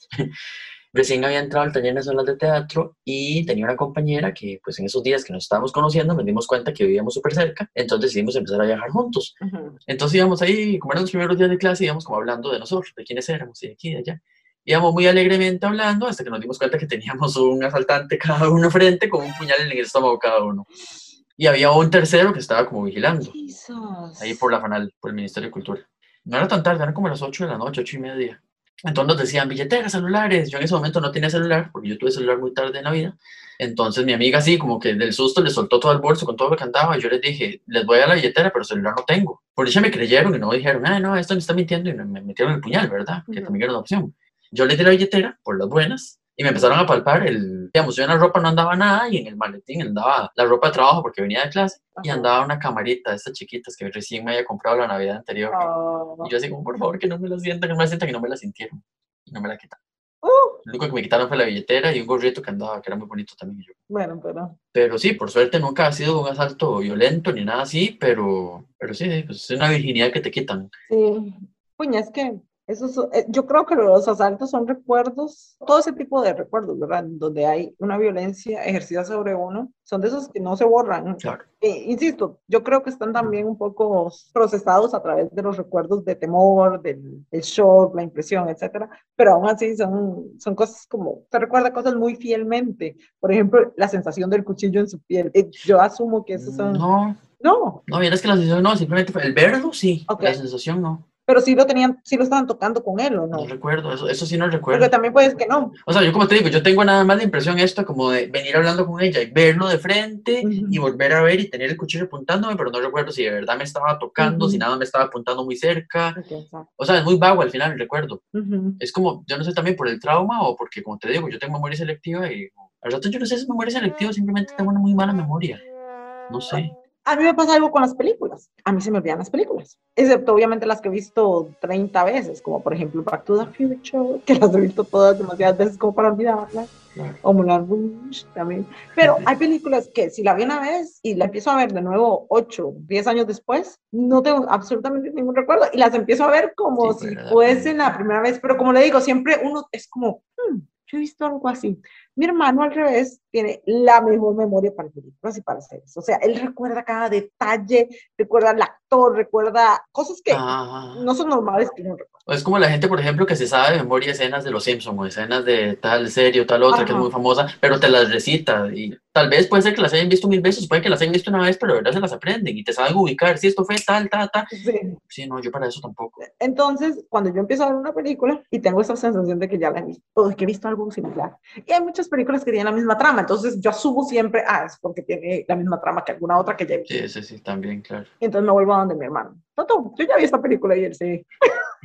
Recién había entrado al taller nacional de teatro y tenía una compañera que, pues en esos días que nos estábamos conociendo, nos dimos cuenta que vivíamos súper cerca, entonces decidimos empezar a viajar juntos. Ujú. Entonces íbamos ahí, como eran los primeros días de clase, íbamos como hablando de nosotros, de quiénes éramos y de aquí y de allá. Íbamos muy alegremente hablando hasta que nos dimos cuenta que teníamos un asaltante cada uno frente con un puñal en el estómago cada uno. Y había un tercero que estaba como vigilando Jesus. ahí por la FANAL, por el Ministerio de Cultura. No era tan tarde, eran como las 8 de la noche, 8 y media. Entonces nos decían billeteras, celulares. Yo en ese momento no tenía celular, porque yo tuve celular muy tarde en la vida. Entonces mi amiga así, como que del susto le soltó todo el bolso con todo lo que andaba. Y yo les dije, les voy a la billetera, pero celular no tengo. Por dicha me creyeron y no dijeron, ah, no, esto me está mintiendo. Y me me metieron el puñal, ¿verdad? Que Ujú. también era una opción. Yo les di la billetera, por las buenas, y me empezaron a palpar el, digamos, yo en la ropa no andaba nada y en el maletín andaba la ropa de trabajo porque venía de clase y Ajá. andaba una camarita de estas chiquitas que recién me había comprado la Navidad anterior. Oh. Y yo así como, por favor, que no me la sientan, que no me la sientan, que no me la sintieron. Y no me la quitaron. Uh, Lo único que me quitaron fue la billetera y un gorrito que andaba, que era muy bonito también. y yo. bueno, pero Pero sí, por suerte nunca ha sido un asalto violento ni nada así, pero, pero sí, pues es una virginidad que te quitan. Sí, puña, es que eso es- eh, yo creo que los asaltos son recuerdos, todo ese tipo de recuerdos, ¿verdad? Donde hay una violencia ejercida sobre uno, son de esos que no se borran. Claro. Eh, insisto, yo creo que están también un poco procesados a través de los recuerdos de temor, del, del shock, la impresión, etcétera, pero aún así son, son cosas como, se recuerda cosas muy fielmente. Por ejemplo, la sensación del cuchillo en su piel. Eh, yo asumo que esos son... No, No, no, vieras que la sensación no, simplemente el verlo, sí. Ok. La sensación no. Pero sí lo tenían, sí lo estaban tocando con él, ¿o no? No recuerdo, eso, eso sí no recuerdo. Porque también puedes que no. O sea, yo como te digo, yo tengo nada más la impresión esto como de venir hablando con ella y verlo de frente Ujú. y volver a ver y tener el cuchillo apuntándome, pero no recuerdo si de verdad me estaba tocando, Ujú. si nada me estaba apuntando muy cerca. Ok, exacto. O sea, es muy vago al final el recuerdo. Ujú. Es como, yo no sé también por el trauma o porque, como te digo, yo tengo memoria selectiva y al rato yo no sé si es memoria selectiva simplemente tengo una muy mala memoria. No sé. A mí me pasa algo con las películas. A mí se me olvidan las películas, excepto obviamente las que he visto 30 veces, como por ejemplo Back to the Future, que las he visto todas demasiadas veces como para olvidarlas, o Moulin Rouge también. Pero hay películas que si la vi una vez y la empiezo a ver de nuevo 8, 10 años después, no tengo absolutamente ningún recuerdo y las empiezo a ver como Sí, si ¿verdad? fuese la primera vez. Pero como le digo, siempre uno es como, "Hmm, yo he visto algo así. Mi hermano al revés tiene la mejor memoria para películas y para series. O sea, él recuerda cada detalle, recuerda al actor, recuerda cosas que Ah. no son normales que uno recuerda. O Es como la gente, por ejemplo, que se sabe de memoria escenas de Los Simpsons o escenas de tal serie o tal otra que es Ajá. muy famosa, pero te las recita y tal vez puede ser que las hayan visto mil veces, puede que las hayan visto una vez, pero de verdad se las aprenden y te saben ubicar si esto fue tal, tal, tal. Sí. Sí, no, yo para eso tampoco. Entonces, cuando yo empiezo a ver una película y tengo esa sensación de que ya la he visto, o de que he visto algo similar, y hay muchas películas que tienen la misma trama, entonces yo asumo siempre, ah, es porque tiene la misma trama que alguna otra que ya he visto. Sí, sí, sí, también, claro. Y entonces me vuelvo a donde mi hermano. Toto, yo ya vi esta película y él sí.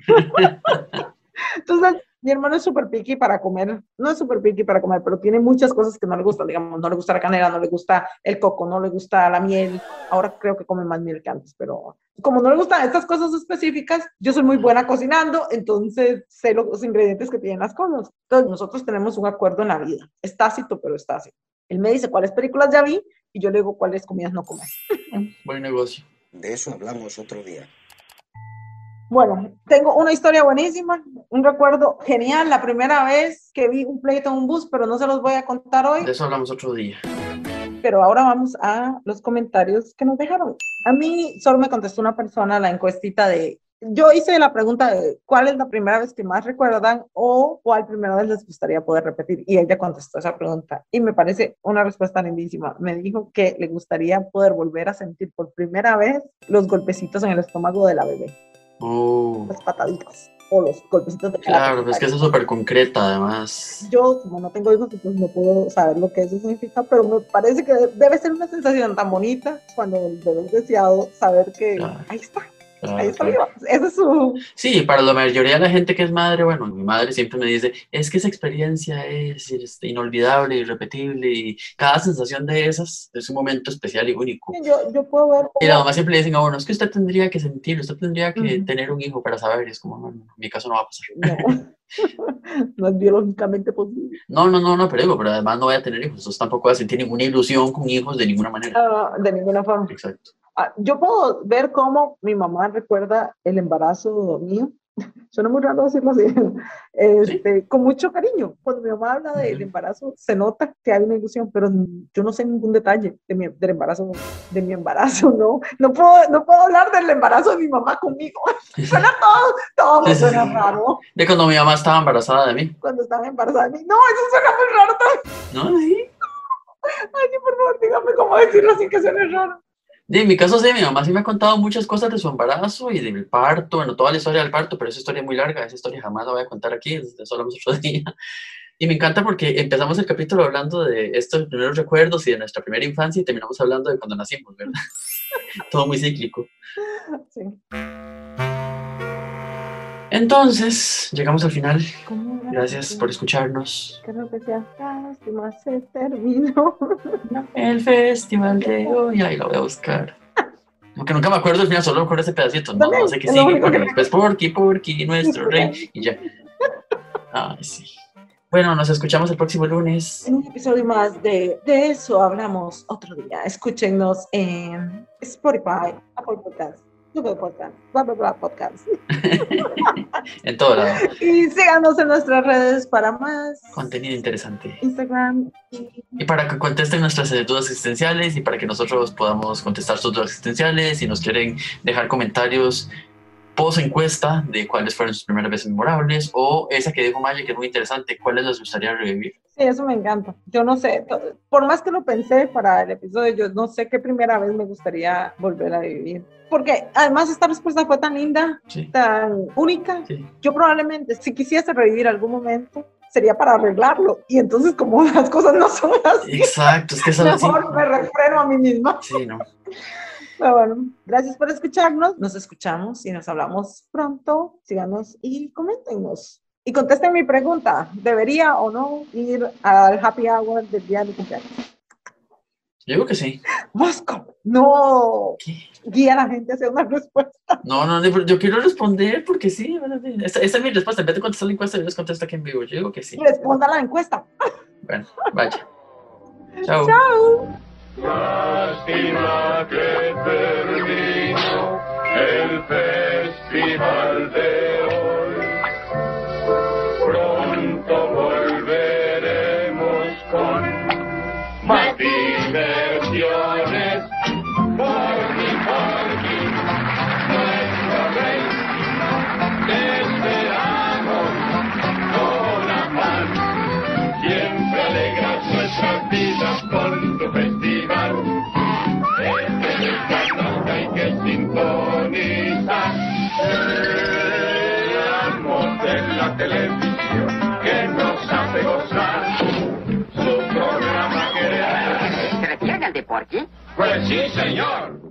entonces, mi hermano es súper picky para comer, no es súper picky para comer, pero tiene muchas cosas que no le gustan, digamos, no le gusta la canela, no le gusta el coco, no le gusta la miel. Ahora creo que come más miel que antes, pero como no le gustan estas cosas específicas, yo soy muy buena cocinando, entonces sé los ingredientes que tienen las cosas. Entonces, nosotros tenemos un acuerdo en la vida. Es tácito, pero es tácito. Él me dice cuáles películas ya vi y yo le digo cuáles comidas no comer. Buen negocio. De eso hablamos otro día. Bueno, tengo una historia buenísima, un recuerdo genial, la primera vez que vi un pleito en un bus, pero no se los voy a contar hoy, De eso hablamos otro día. pero ahora vamos a los comentarios que nos dejaron. A mí solo me contestó una persona la encuestita de, yo hice la pregunta de cuál es la primera vez que más recuerdan o cuál primera vez les gustaría poder repetir y ella contestó esa pregunta y me parece una respuesta lindísima. Me dijo que le gustaría poder volver a sentir por primera vez los golpecitos en el estómago de la bebé. Oh, las pataditas o los golpecitos de claro, pues que eso es súper concreta, además. Yo, como no tengo hijos, pues no puedo saber lo que eso significa, pero me parece que debe ser una sensación tan bonita cuando el bebé es deseado saber que Claro. ahí está, Claro, ahí está claro. viva. Ese es su... Sí, para la mayoría de la gente que es madre, bueno, mi madre siempre me dice, es que esa experiencia es inolvidable, irrepetible, y cada sensación de esas es un momento especial y único. Yo, yo puedo ver Y la mamá siempre le dicen a uno, es que usted tendría que sentir, usted tendría que Ujú. tener un hijo para saber, y es como, no, no, en mi caso no va a pasar. No, no es biológicamente posible. No, no, no, no, pero digo, pero además no voy a tener hijos, entonces tampoco voy a sentir ninguna ilusión con hijos de ninguna manera. Ah, de ninguna forma. Exacto. Ah, yo puedo ver cómo mi mamá recuerda el embarazo mío. Suena muy raro decirlo así. Este, Con mucho cariño. Cuando mi mamá habla del embarazo, se nota que hay una ilusión, pero yo no sé ningún detalle de mi, del embarazo, de mi embarazo, ¿no? No puedo, no puedo hablar del embarazo de mi mamá conmigo. Suena todo, todo me Sí, sí, suena sí. raro De cuando mi mamá estaba embarazada de mí, cuando estaba embarazada de mí. No, eso suena muy raro también. ¿no? Sí. Ay, sí, por favor, dígame cómo decirlo sin que suene raro. Y en mi caso, sí, mi mamá sí me ha contado muchas cosas de su embarazo y del parto, bueno, toda la historia del parto, pero esa historia es muy larga, esa historia jamás la voy a contar aquí, eso hablamos otro día. Y me encanta porque empezamos el capítulo hablando de estos primeros recuerdos y de nuestra primera infancia y terminamos hablando de cuando nacimos, ¿verdad? Todo muy cíclico. Sí. Entonces, llegamos al final. Gracias por escucharnos. Que no que sea lástima, se terminó. El festival de hoy, ahí lo voy a buscar. Aunque nunca me acuerdo final, solo me acuerdo ese pedacito. No, no sé qué sigue, que porque me después Porky, Porky, nuestro rey, y ya. Ay, sí. Bueno, nos escuchamos el próximo lunes. En un episodio más de De eso hablamos otro día. Escúchenos en Spotify, Apple Podcasts, Google Podcasts, bla, bla, bla, Podcasts. En todo lado. Y síganos en nuestras redes para más. Contenido interesante. Instagram y Y para que contesten nuestras dudas existenciales y para que nosotros podamos contestar sus dudas existenciales, si nos quieren dejar comentarios post encuesta de cuáles fueron sus primeras veces memorables o esa que dijo Maya que es muy interesante, cuáles les gustaría revivir. Sí, eso me encanta. Yo no sé, por más que lo pensé para el episodio, yo no sé qué primera vez me gustaría volver a vivir. Porque además esta respuesta fue tan linda, Sí. tan única. Sí. Yo probablemente, si quisiese revivir algún momento, sería para arreglarlo. Y entonces, como las cosas no son así, Exacto, es que sí. mejor me refreno a mí misma. Sí, no. Pero bueno, gracias por escucharnos. Nos escuchamos y nos hablamos pronto. Síganos y coméntenos. Y contesten mi pregunta. ¿Debería o no ir al happy hour del día de mi cumpleaños? Yo digo que sí. Bosco, no. ¿Qué? Guía a la gente hacia una respuesta. No, no, yo quiero responder porque sí. Esta, esta es mi respuesta. En vez de contestar la encuesta, yo les contesto aquí en vivo. Yo digo que sí. Responda a la encuesta. Bueno, vaya. Chao. Chao. Lástima que terminó el festival de hoy. Su programa que ¿Se refiere al de Porky? Pues sí, señor.